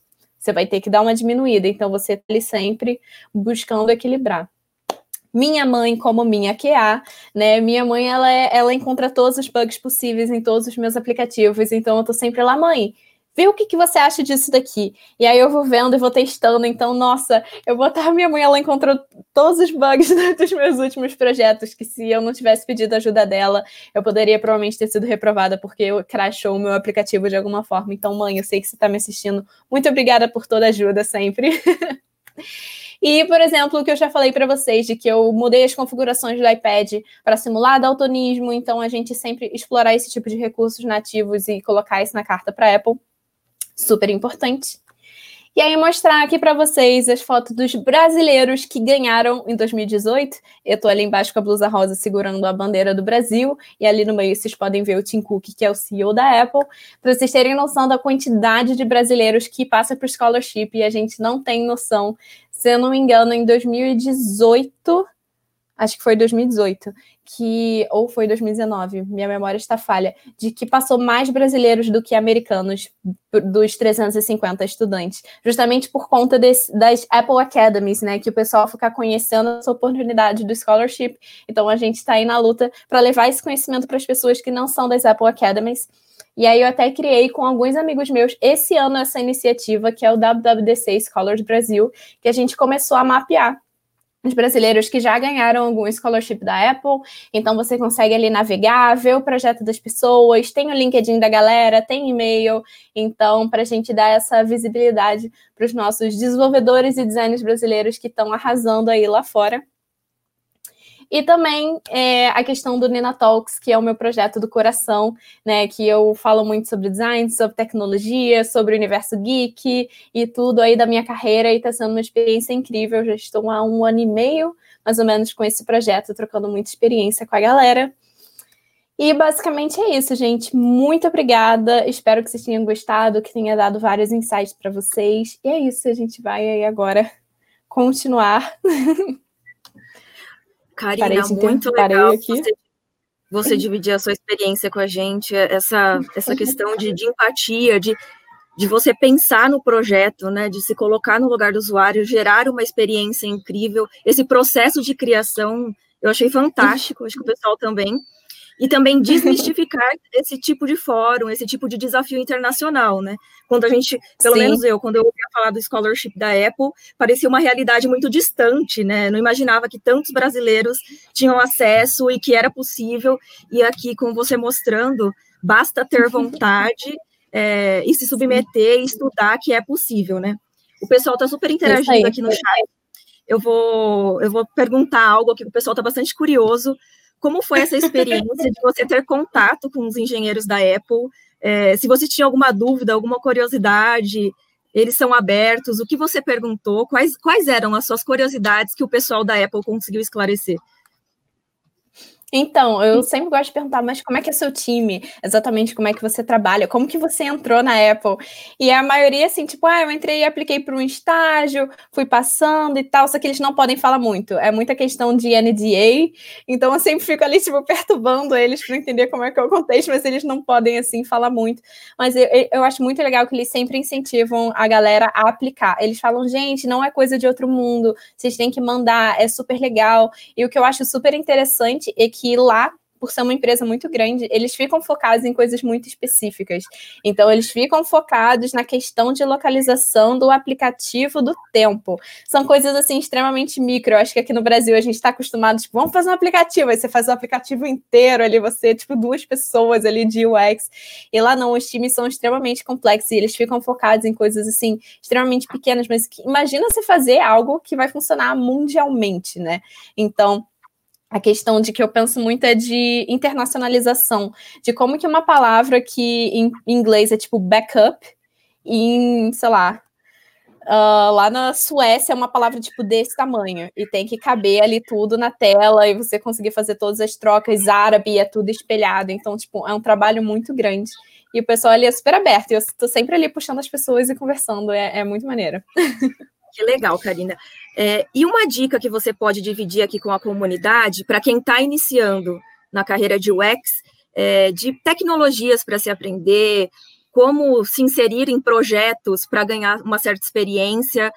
você vai ter que dar uma diminuída. Então, você está ali sempre buscando equilibrar. minha mãe como minha QA, né? Minha mãe, ela, é, ela encontra todos os bugs possíveis em todos os meus aplicativos, então eu tô sempre lá, mãe, vê o que, que você acha disso daqui. E aí eu vou vendo e vou testando. Então, nossa, eu estar. Minha mãe, ela encontrou todos os bugs [laughs] dos meus últimos projetos, que se eu não tivesse pedido ajuda dela, eu poderia provavelmente ter sido reprovada, porque eu crashou o meu aplicativo de alguma forma. Então, mãe, eu sei que você está me assistindo. Muito obrigada por toda a ajuda sempre. [laughs] E, por exemplo, o que eu já falei para vocês, de que eu mudei as configurações do iPad para simular daltonismo, então a gente sempre explorar esse tipo de recursos nativos e colocar isso na carta para Apple super importante. E aí mostrar aqui para vocês as fotos dos brasileiros que ganharam em 2018. Eu tô ali embaixo com a blusa rosa segurando a bandeira do Brasil e ali no meio vocês podem ver o Tim Cook, que é o CEO da Apple, para vocês terem noção da quantidade de brasileiros que passa por scholarship e a gente não tem noção. Se eu não me engano, em 2018, acho que foi 2018, que ou foi 2019, minha memória está falha, de que passou mais brasileiros do que americanos dos 350 estudantes, justamente por conta desse, das Apple Academies, né, que o pessoal fica conhecendo essa oportunidade do scholarship. Então a gente está aí na luta para levar esse conhecimento para as pessoas que não são das Apple Academies. E aí eu até criei com alguns amigos meus esse ano essa iniciativa que é o WWDC Scholars Brasil, que a gente começou a mapear os brasileiros que já ganharam algum scholarship da Apple. Então você consegue ali navegar, ver o projeto das pessoas, tem o LinkedIn da galera, tem e-mail. Então, para a gente dar essa visibilidade para os nossos desenvolvedores e designers brasileiros que estão arrasando aí lá fora. E também é, a questão do Nina Talks, que é o meu projeto do coração, né? Que eu falo muito sobre design, sobre tecnologia, sobre o universo geek e tudo aí da minha carreira, e está sendo uma experiência incrível. já estou há um ano e meio, mais ou menos, com esse projeto, trocando muita experiência com a galera. E basicamente é isso, gente. Muito obrigada. Espero que vocês tenham gostado, que tenha dado vários insights para vocês. E é isso, a gente vai aí agora continuar. [laughs] Karina, muito legal você, você, dividir a sua experiência com a gente, essa, essa questão de, de empatia, de, de você pensar no projeto, né, de se colocar no lugar do usuário, gerar uma experiência incrível. Esse processo de criação eu achei fantástico, acho que o pessoal também e também desmistificar [laughs] esse tipo de fórum, esse tipo de desafio internacional, né? Quando a gente, pelo Sim. menos eu, quando eu ouvia falar do scholarship da Apple, parecia uma realidade muito distante, né? Não imaginava que tantos brasileiros tinham acesso e que era possível. E aqui com você mostrando, basta ter [laughs] vontade é, e se submeter e estudar que é possível, né? O pessoal está super interagindo aqui no chat. Eu vou, eu vou perguntar algo que o pessoal está bastante curioso como foi essa experiência de você ter contato com os engenheiros da Apple? É, se você tinha alguma dúvida, alguma curiosidade, eles são abertos. O que você perguntou? Quais, quais eram as suas curiosidades que o pessoal da Apple conseguiu esclarecer? Então, eu sempre gosto de perguntar, mas como é que é seu time? Exatamente como é que você trabalha? Como que você entrou na Apple? E a maioria, assim, tipo, ah, eu entrei e apliquei para um estágio, fui passando e tal, só que eles não podem falar muito. É muita questão de NDA, então eu sempre fico ali, tipo, perturbando eles para entender como é que é o contexto, mas eles não podem, assim, falar muito. Mas eu, eu acho muito legal que eles sempre incentivam a galera a aplicar. Eles falam, gente, não é coisa de outro mundo, vocês têm que mandar, é super legal. E o que eu acho super interessante é que que lá por ser uma empresa muito grande, eles ficam focados em coisas muito específicas. Então, eles ficam focados na questão de localização do aplicativo do tempo. São coisas, assim, extremamente micro. Eu acho que aqui no Brasil a gente está acostumado, tipo, vamos fazer um aplicativo. Aí você faz o aplicativo inteiro ali, você, tipo, duas pessoas ali de UX. E lá não, os times são extremamente complexos e eles ficam focados em coisas, assim, extremamente pequenas. Mas imagina você fazer algo que vai funcionar mundialmente, né? Então, a questão de que eu penso muito é de internacionalização, de como que uma palavra que em inglês é tipo backup, em, sei lá, uh, lá na Suécia é uma palavra tipo desse tamanho, e tem que caber ali tudo na tela, e você conseguir fazer todas as trocas, árabe é tudo espelhado, então, tipo, é um trabalho muito grande. E o pessoal ali é super aberto, e eu estou sempre ali puxando as pessoas e conversando, é, é muito maneiro. [laughs] Que legal, Karina. É, e uma dica que você pode dividir aqui com a comunidade, para quem está iniciando na carreira de UX, é, de tecnologias para se aprender, como se inserir em projetos para ganhar uma certa experiência.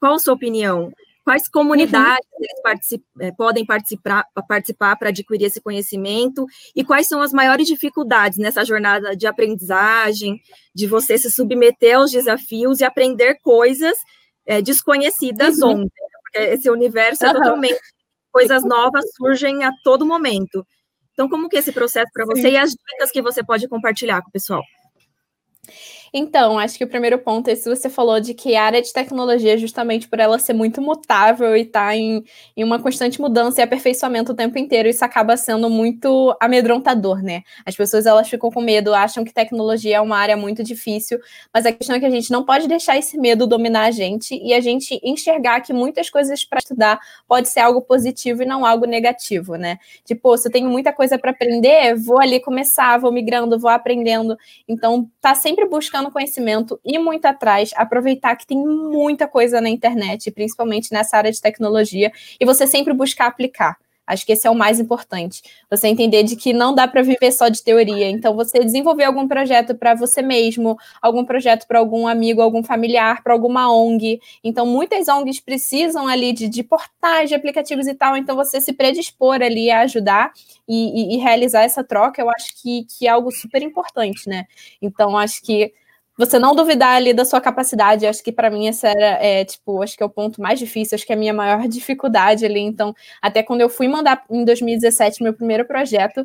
Qual a sua opinião? quais comunidades uhum. particip, é, podem participar para adquirir esse conhecimento e quais são as maiores dificuldades nessa jornada de aprendizagem, de você se submeter aos desafios e aprender coisas é, desconhecidas uhum. ontem, né? porque esse universo uhum. é totalmente coisas novas surgem a todo momento. Então, como que é esse processo para você Sim. e as dicas que você pode compartilhar com o pessoal? Então, acho que o primeiro ponto é se você falou de que a área de tecnologia, justamente por ela ser muito mutável e estar tá em, em uma constante mudança e aperfeiçoamento o tempo inteiro, isso acaba sendo muito amedrontador, né? As pessoas elas ficam com medo, acham que tecnologia é uma área muito difícil, mas a questão é que a gente não pode deixar esse medo dominar a gente e a gente enxergar que muitas coisas para estudar pode ser algo positivo e não algo negativo, né? Tipo, se eu tenho muita coisa para aprender, vou ali começar, vou migrando, vou aprendendo. Então, tá sempre buscando buscando conhecimento e muito atrás, aproveitar que tem muita coisa na internet, principalmente nessa área de tecnologia, e você sempre buscar aplicar. Acho que esse é o mais importante. Você entender de que não dá para viver só de teoria. Então, você desenvolver algum projeto para você mesmo, algum projeto para algum amigo, algum familiar, para alguma ONG. Então, muitas ONGs precisam ali de, de portais, de aplicativos e tal. Então, você se predispor ali a ajudar e, e, e realizar essa troca, eu acho que, que é algo super importante, né? Então, acho que você não duvidar ali da sua capacidade. Acho que para mim esse era, é, tipo, acho que é o ponto mais difícil, acho que é a minha maior [laughs] dificuldade ali. Então, até quando eu fui mandar em 2017 meu primeiro projeto,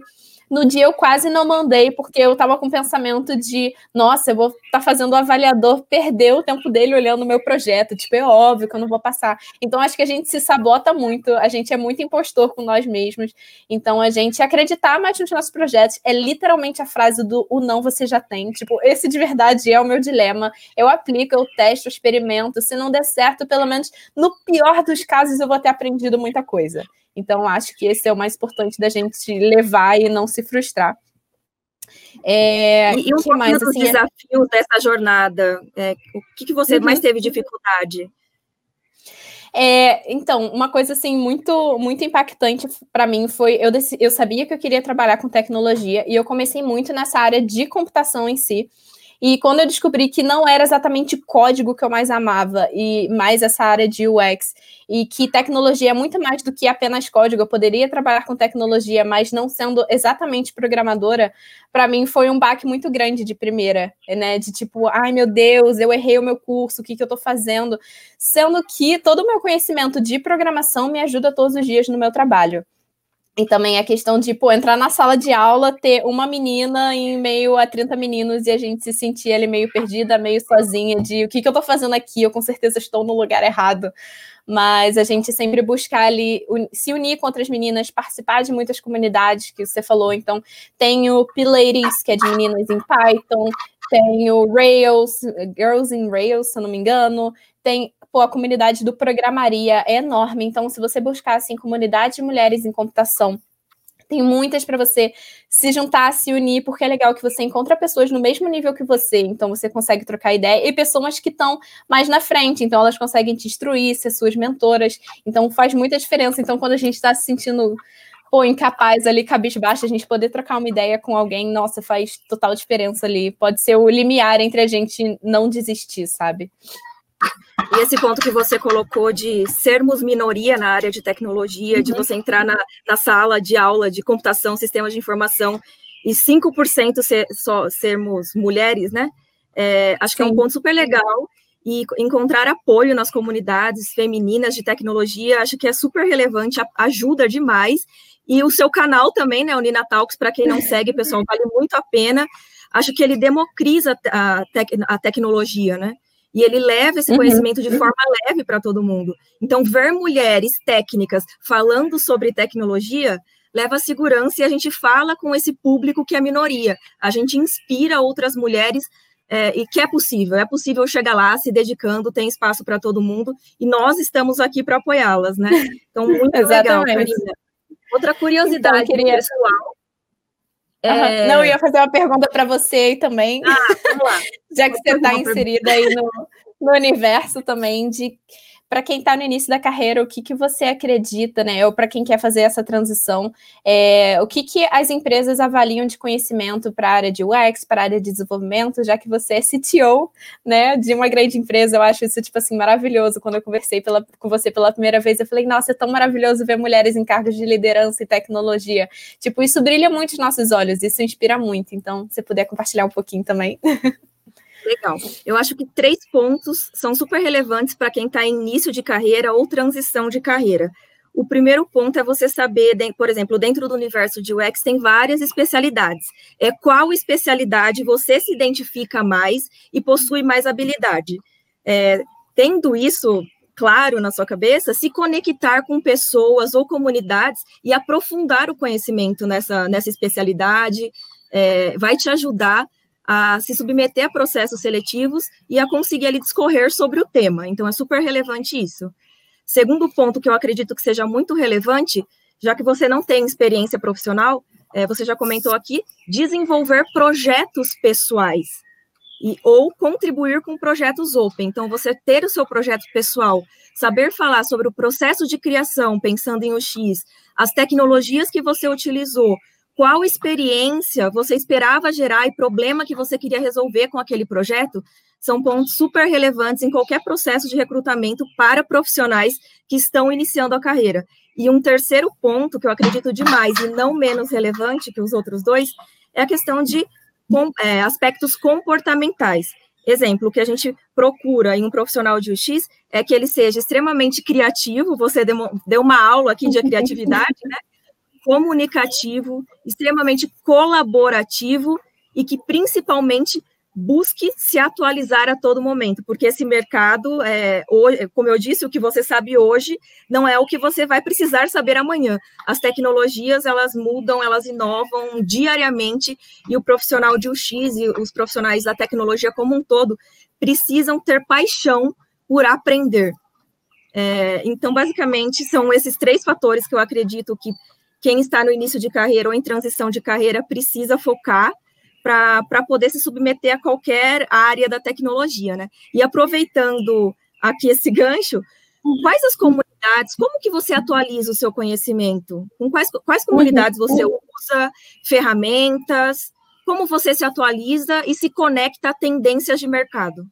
no dia eu quase não mandei, porque eu estava com o pensamento de, nossa, eu vou estar tá fazendo o avaliador perder o tempo dele olhando o meu projeto. Tipo, é óbvio que eu não vou passar. Então, acho que a gente se sabota muito, a gente é muito impostor com nós mesmos. Então, a gente acreditar mais nos nossos projetos é literalmente a frase do o não você já tem. Tipo, esse de verdade é o meu dilema. Eu aplico, eu testo, eu experimento. Se não der certo, pelo menos no pior dos casos, eu vou ter aprendido muita coisa. Então, acho que esse é o mais importante da gente levar e não se frustrar. É, e, um pouco mais, dos assim, é desafios é... dessa jornada, é, o que, que você uhum. mais teve dificuldade? É, então, uma coisa assim muito muito impactante para mim foi eu, eu sabia que eu queria trabalhar com tecnologia e eu comecei muito nessa área de computação em si. E quando eu descobri que não era exatamente código que eu mais amava, e mais essa área de UX, e que tecnologia é muito mais do que apenas código, eu poderia trabalhar com tecnologia, mas não sendo exatamente programadora, para mim foi um baque muito grande de primeira, né? De tipo, ai meu Deus, eu errei o meu curso, o que, que eu estou fazendo? Sendo que todo o meu conhecimento de programação me ajuda todos os dias no meu trabalho. E também a questão de, pô, entrar na sala de aula, ter uma menina em meio a 30 meninos e a gente se sentir ali meio perdida, meio sozinha, de o que, que eu tô fazendo aqui? Eu com certeza estou no lugar errado. Mas a gente sempre buscar ali se unir com outras meninas, participar de muitas comunidades que você falou. Então, tem o Pilates, que é de meninas em Python, tem o Rails, Girls in Rails, se eu não me engano, tem pô, a comunidade do Programaria é enorme. Então, se você buscar assim, comunidade de mulheres em computação, tem muitas para você se juntar, se unir, porque é legal que você encontra pessoas no mesmo nível que você, então você consegue trocar ideia, e pessoas que estão mais na frente, então elas conseguem te instruir, ser suas mentoras, então faz muita diferença. Então, quando a gente está se sentindo pô, incapaz ali, cabisbaixo, a gente poder trocar uma ideia com alguém, nossa, faz total diferença ali. Pode ser o limiar entre a gente não desistir, sabe? E esse ponto que você colocou de sermos minoria na área de tecnologia, uhum. de você entrar na, na, sala de aula de computação, sistemas de informação, e 5% ser, só sermos mulheres, né? É, acho Sim. que é um ponto super legal. E encontrar apoio nas comunidades femininas de tecnologia, acho que é super relevante, ajuda demais. E o seu canal também, né, o Nina Talks, para quem não [laughs] segue, pessoal, vale muito a pena. Acho que ele democratiza a, tec a tecnologia, né? E ele leva esse uhum. conhecimento de forma leve para todo mundo. Então, ver mulheres técnicas falando sobre tecnologia leva segurança e a gente fala com esse público que é minoria. A gente inspira outras mulheres é, e que é possível, é possível chegar lá se dedicando, tem espaço para todo mundo e nós estamos aqui para apoiá-las, né? [laughs] Então, muito legal, Karina. Outra curiosidade então, queria... pessoal é... Não, eu ia fazer uma pergunta para você aí também. Ah, vamos lá. [laughs] Já que você está inserida aí no, no universo também de para quem está no início da carreira, o que, que você acredita, né? Ou para quem quer fazer essa transição, é, o que, que as empresas avaliam de conhecimento para a área de UX, para a área de desenvolvimento, já que você é CTO, né, de uma grande empresa, eu acho isso, tipo assim, maravilhoso. Quando eu conversei pela, com você pela primeira vez, eu falei, nossa, é tão maravilhoso ver mulheres em cargos de liderança e tecnologia. Tipo, isso brilha muito nos nossos olhos, isso inspira muito. Então, se puder compartilhar um pouquinho também. [laughs] Legal. Eu acho que três pontos são super relevantes para quem está em início de carreira ou transição de carreira. O primeiro ponto é você saber, por exemplo, dentro do universo de UX tem várias especialidades. É qual especialidade você se identifica mais e possui mais habilidade. É, tendo isso claro na sua cabeça, se conectar com pessoas ou comunidades e aprofundar o conhecimento nessa, nessa especialidade é, vai te ajudar a se submeter a processos seletivos e a conseguir ali discorrer sobre o tema. Então, é super relevante isso. Segundo ponto que eu acredito que seja muito relevante, já que você não tem experiência profissional, é, você já comentou aqui, desenvolver projetos pessoais e, ou contribuir com projetos open. Então, você ter o seu projeto pessoal, saber falar sobre o processo de criação, pensando em UX, as tecnologias que você utilizou, qual experiência você esperava gerar e problema que você queria resolver com aquele projeto, são pontos super relevantes em qualquer processo de recrutamento para profissionais que estão iniciando a carreira. E um terceiro ponto que eu acredito demais e não menos relevante que os outros dois é a questão de é, aspectos comportamentais. Exemplo, o que a gente procura em um profissional de UX é que ele seja extremamente criativo, você deu uma aula aqui de criatividade, né? Comunicativo, extremamente colaborativo e que principalmente busque se atualizar a todo momento, porque esse mercado, é, como eu disse, o que você sabe hoje não é o que você vai precisar saber amanhã. As tecnologias, elas mudam, elas inovam diariamente, e o profissional de UX e os profissionais da tecnologia como um todo precisam ter paixão por aprender. É, então, basicamente, são esses três fatores que eu acredito que quem está no início de carreira ou em transição de carreira precisa focar para poder se submeter a qualquer área da tecnologia, né? E aproveitando aqui esse gancho, quais as comunidades, como que você atualiza o seu conhecimento? Com quais, quais comunidades você usa, ferramentas, como você se atualiza e se conecta a tendências de mercado?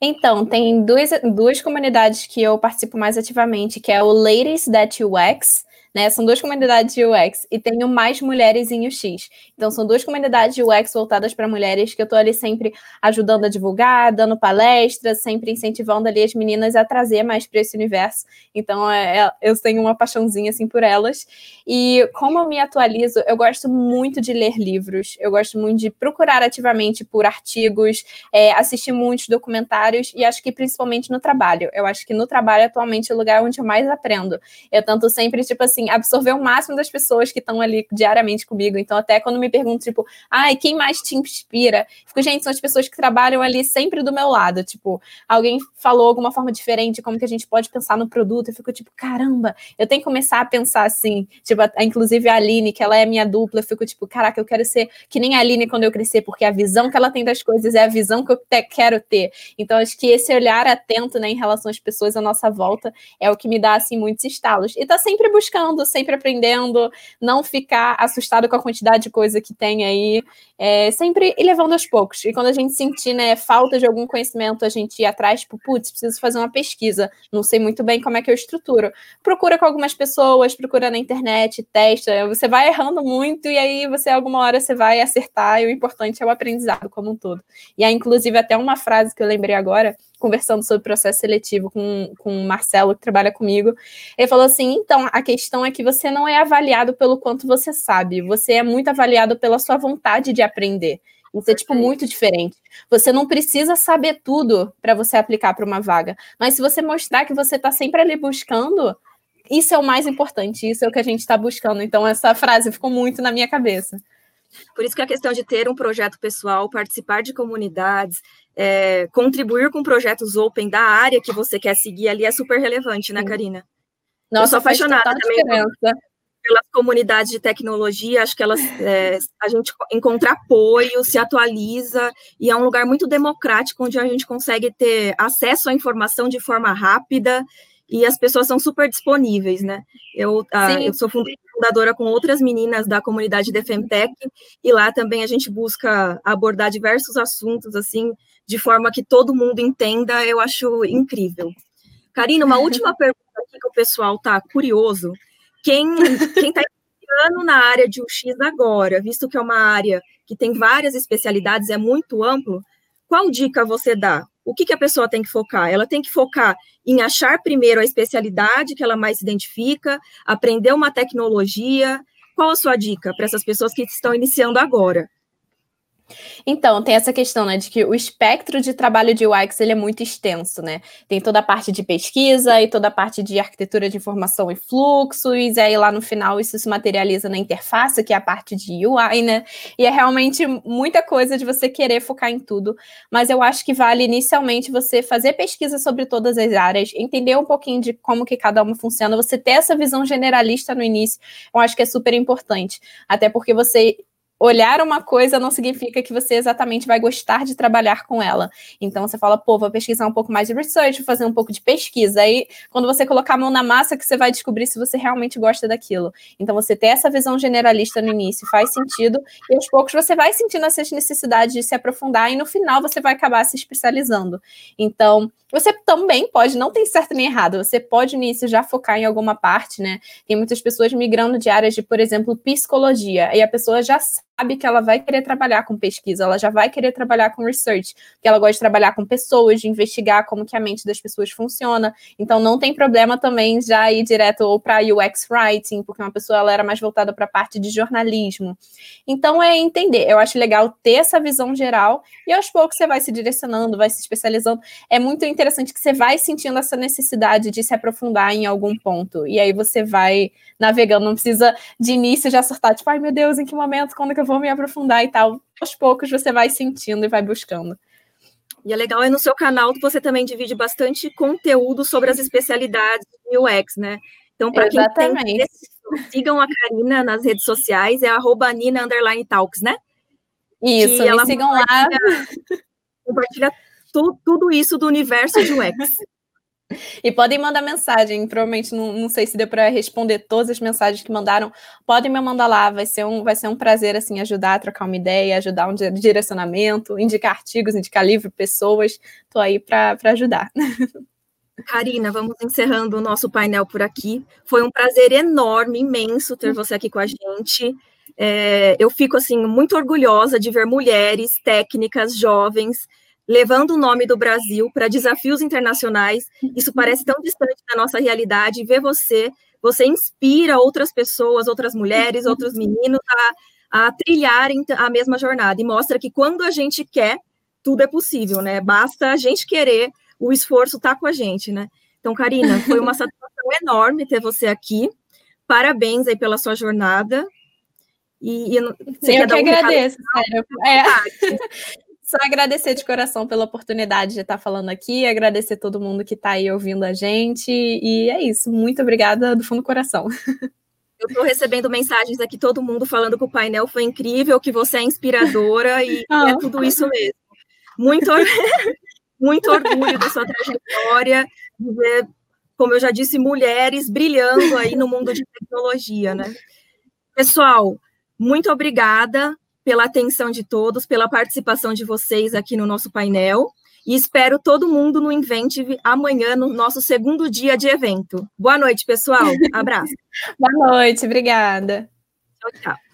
Então, tem duas, duas comunidades que eu participo mais ativamente, que é o Ladies That UX, né? São duas comunidades de UX e tenho mais mulheres em UX. Então, são duas comunidades de UX voltadas para mulheres que eu estou ali sempre ajudando a divulgar, dando palestras, sempre incentivando ali as meninas a trazer mais para esse universo. Então, é, é, eu tenho uma paixãozinha assim por elas. E como eu me atualizo, eu gosto muito de ler livros, eu gosto muito de procurar ativamente por artigos, é, assistir muitos documentários e acho que principalmente no trabalho. Eu acho que no trabalho atualmente é o lugar onde eu mais aprendo. Eu tanto sempre, tipo assim, assim, absorver o máximo das pessoas que estão ali diariamente comigo. Então, até quando me perguntam, tipo, ai, quem mais te inspira? Fico, gente, são as pessoas que trabalham ali sempre do meu lado. Tipo, alguém falou alguma forma diferente, como que a gente pode pensar no produto. Eu fico, tipo, caramba, eu tenho que começar a pensar assim. Tipo, inclusive a Aline, que ela é minha dupla, eu fico, tipo, caraca, eu quero ser que nem a Aline quando eu crescer, porque a visão que ela tem das coisas é a visão que eu te, quero ter. Então, acho que esse olhar atento, né, em relação às pessoas à nossa volta é o que me dá, assim, muitos estalos. E tá sempre buscando buscando, sempre aprendendo, não ficar assustado com a quantidade de coisa que tem aí, é, sempre ir levando aos poucos. E quando a gente sentir né, falta de algum conhecimento, a gente ir atrás, tipo, putz, preciso fazer uma pesquisa, não sei muito bem como é que eu estruturo. Procura com algumas pessoas, procura na internet, testa, você vai errando muito e aí você, alguma hora, você vai acertar e o importante é o aprendizado como um todo. E aí, inclusive, até uma frase que eu lembrei agora, conversando sobre processo seletivo com, com o Marcelo, que trabalha comigo. Ele falou assim: então, a questão é que você não é avaliado pelo quanto você sabe, você é muito avaliado pela sua vontade de aprender. Isso é, tipo, muito diferente. Você não precisa saber tudo para você aplicar para uma vaga. Mas se você mostrar que você está sempre ali buscando, isso é o mais importante, isso é o que a gente está buscando. Então, essa frase ficou muito na minha cabeça. Por isso que a questão de ter um projeto pessoal, participar de comunidades, é, contribuir com projetos open da área que você quer seguir ali é super relevante, né, Karina? Nossa, eu sou apaixonada também. Pelas comunidades de tecnologia, acho que elas é, a gente encontra apoio, se atualiza e é um lugar muito democrático onde a gente consegue ter acesso à informação de forma rápida e as pessoas são super disponíveis, né? Eu, a, eu sou fundadora com outras meninas da comunidade de Femtech e lá também a gente busca abordar diversos assuntos assim de forma que todo mundo entenda. Eu acho incrível. Karina, uma última [laughs] pergunta aqui que o pessoal está curioso. Quem está iniciando na área de UX agora, visto que é uma área que tem várias especialidades, é muito amplo, qual dica você dá? O que, que a pessoa tem que focar? Ela tem que focar em achar primeiro a especialidade que ela mais se identifica, aprender uma tecnologia. Qual a sua dica para essas pessoas que estão iniciando agora? Então, tem essa questão, né, de que o espectro de trabalho de UX ele é muito extenso, né? Tem toda a parte de pesquisa e toda a parte de arquitetura de informação e fluxos, e aí lá no final isso se materializa na interface, que é a parte de UI, né? E é realmente muita coisa de você querer focar em tudo, mas eu acho que vale inicialmente você fazer pesquisa sobre todas as áreas, entender um pouquinho de como que cada uma funciona, você ter essa visão generalista no início, eu acho que é super importante, até porque você olhar uma coisa não significa que você exatamente vai gostar de trabalhar com ela. Então você fala, pô, vou pesquisar um pouco mais de research, vou fazer um pouco de pesquisa. Aí, quando você colocar a mão na massa, que você vai descobrir se você realmente gosta daquilo. Então você ter essa visão generalista no início faz sentido, e aos poucos você vai sentindo essas necessidades de se aprofundar, e no final você vai acabar se especializando. Então, você também pode, não tem certo nem errado, você pode no início já focar em alguma parte, né? Tem muitas pessoas migrando de áreas de, por exemplo, psicologia, e a pessoa já sabe que ela vai querer trabalhar com pesquisa, ela já vai querer trabalhar com research, porque ela gosta de trabalhar com pessoas, de investigar como que a mente das pessoas funciona. Então não tem problema também já ir direto ou para UX writing, porque uma pessoa ela era mais voltada para a parte de jornalismo. Então é entender. Eu acho legal ter essa visão geral e aos poucos você vai se direcionando, vai se especializando. É muito interessante que você vai sentindo essa necessidade de se aprofundar em algum ponto. E aí você vai navegando, não precisa de início já acertar, tipo, ai meu Deus, em que momento, quando que eu vou me aprofundar e tal. Aos poucos você vai sentindo e vai buscando. E é legal, é no seu canal que você também divide bastante conteúdo sobre as especialidades de UX, né? Então, para quem tem sigam a Karina nas redes sociais, é arroba Nina Talks, né? Isso, que me sigam lá. Compartilha tu, tudo isso do universo de UX. [laughs] [laughs] E podem mandar mensagem, provavelmente não, não sei se deu para responder todas as mensagens que mandaram. Podem me mandar lá, vai ser um, vai ser um prazer assim ajudar a trocar uma ideia, ajudar um direcionamento, indicar artigos, indicar livro, pessoas. Estou aí para ajudar. [laughs] Karina, vamos encerrando o nosso painel por aqui. Foi um prazer enorme, imenso ter você aqui com a gente. É, eu fico assim muito orgulhosa de ver mulheres técnicas, jovens, levando o nome do Brasil para desafios internacionais. Isso parece tão distante da nossa realidade. Ver você, você inspira outras pessoas, outras mulheres, outros meninos a, a trilharem a mesma jornada e mostra que quando a gente quer, tudo é possível, né? Basta a gente querer, o esforço está com a gente, né? Então, Karina, foi uma satisfação [laughs] enorme ter você aqui. Parabéns aí pela sua jornada. E, e eu que agradeço, sério. É. Só agradecer de coração pela oportunidade de estar falando aqui, agradecer todo mundo que está aí ouvindo a gente. E é isso. Muito obrigada do fundo do coração. [laughs] Eu estou recebendo mensagens aqui, todo mundo falando que o painel foi incrível, que você é inspiradora e [laughs] oh. é tudo isso mesmo. Muito, [laughs] muito orgulho da sua trajetória, de ver, como eu já disse, mulheres brilhando aí no mundo de tecnologia, né? Pessoal, muito obrigada pela atenção de todos, pela participação de vocês aqui no nosso painel. E espero todo mundo no Inventive amanhã, no nosso segundo dia de evento. Boa noite, pessoal. [laughs] Abraço. Boa noite, obrigada. Tchau, tchau.